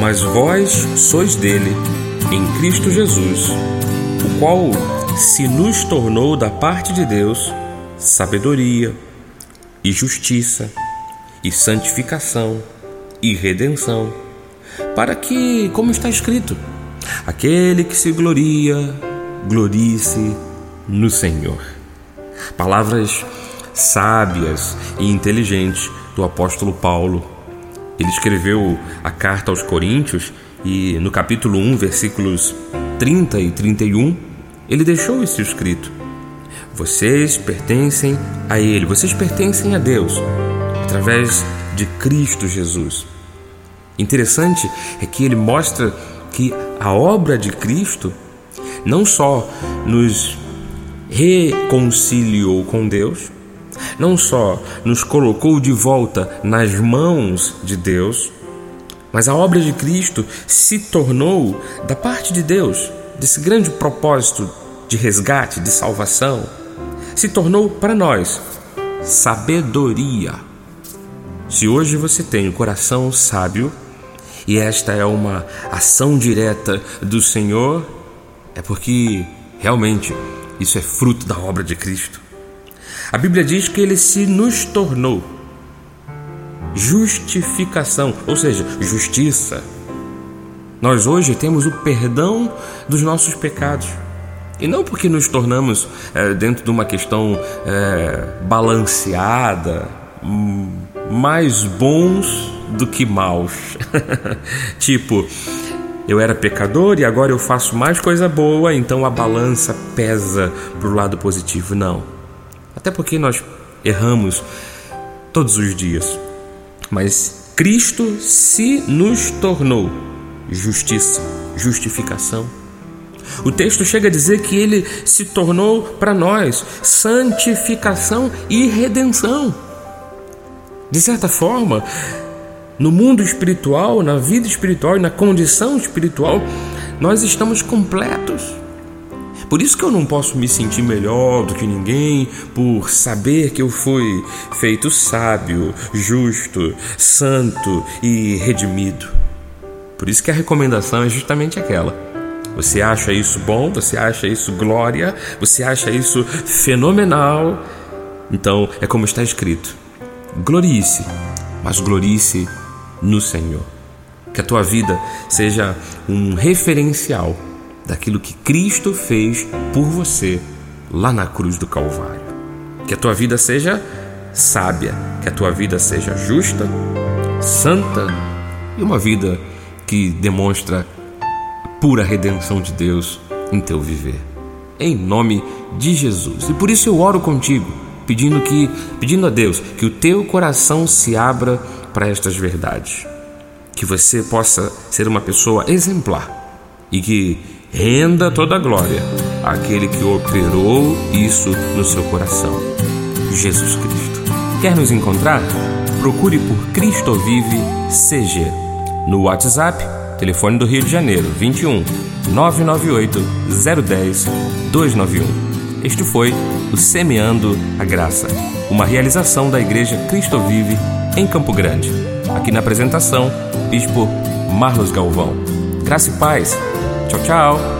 Mas vós sois dele, em Cristo Jesus, o qual se nos tornou da parte de Deus sabedoria e justiça e santificação e redenção, para que, como está escrito, aquele que se gloria, glorie-se no Senhor. Palavras sábias e inteligentes do apóstolo Paulo. Ele escreveu a carta aos Coríntios e no capítulo 1, versículos 30 e 31, ele deixou isso escrito. Vocês pertencem a Ele, vocês pertencem a Deus, através de Cristo Jesus. Interessante é que ele mostra que a obra de Cristo não só nos reconciliou com Deus, não só nos colocou de volta nas mãos de Deus, mas a obra de Cristo se tornou, da parte de Deus, desse grande propósito de resgate, de salvação, se tornou para nós sabedoria. Se hoje você tem o coração sábio, e esta é uma ação direta do Senhor, é porque realmente isso é fruto da obra de Cristo. A Bíblia diz que ele se nos tornou justificação, ou seja, justiça. Nós hoje temos o perdão dos nossos pecados. E não porque nos tornamos é, dentro de uma questão é, balanceada, mais bons do que maus. tipo, eu era pecador e agora eu faço mais coisa boa, então a balança pesa para o lado positivo. Não. Até porque nós erramos todos os dias. Mas Cristo se nos tornou justiça, justificação. O texto chega a dizer que ele se tornou para nós santificação e redenção. De certa forma, no mundo espiritual, na vida espiritual e na condição espiritual, nós estamos completos. Por isso que eu não posso me sentir melhor do que ninguém por saber que eu fui feito sábio, justo, santo e redimido. Por isso que a recomendação é justamente aquela. Você acha isso bom? Você acha isso glória? Você acha isso fenomenal? Então é como está escrito: glorie-se, mas glorie-se no Senhor. Que a tua vida seja um referencial daquilo que Cristo fez por você lá na cruz do Calvário. Que a tua vida seja sábia, que a tua vida seja justa, santa e uma vida que demonstra pura redenção de Deus em teu viver. Em nome de Jesus. E por isso eu oro contigo, pedindo que, pedindo a Deus que o teu coração se abra para estas verdades. Que você possa ser uma pessoa exemplar e que renda toda a glória àquele que operou isso no seu coração, Jesus Cristo. Quer nos encontrar? Procure por Cristo Vive CG no WhatsApp, telefone do Rio de Janeiro 21 998 010 291. Este foi o Semeando a Graça, uma realização da Igreja Cristo Vive em Campo Grande. Aqui na apresentação, Bispo Marlos Galvão. Graça e paz. Ciao, chao.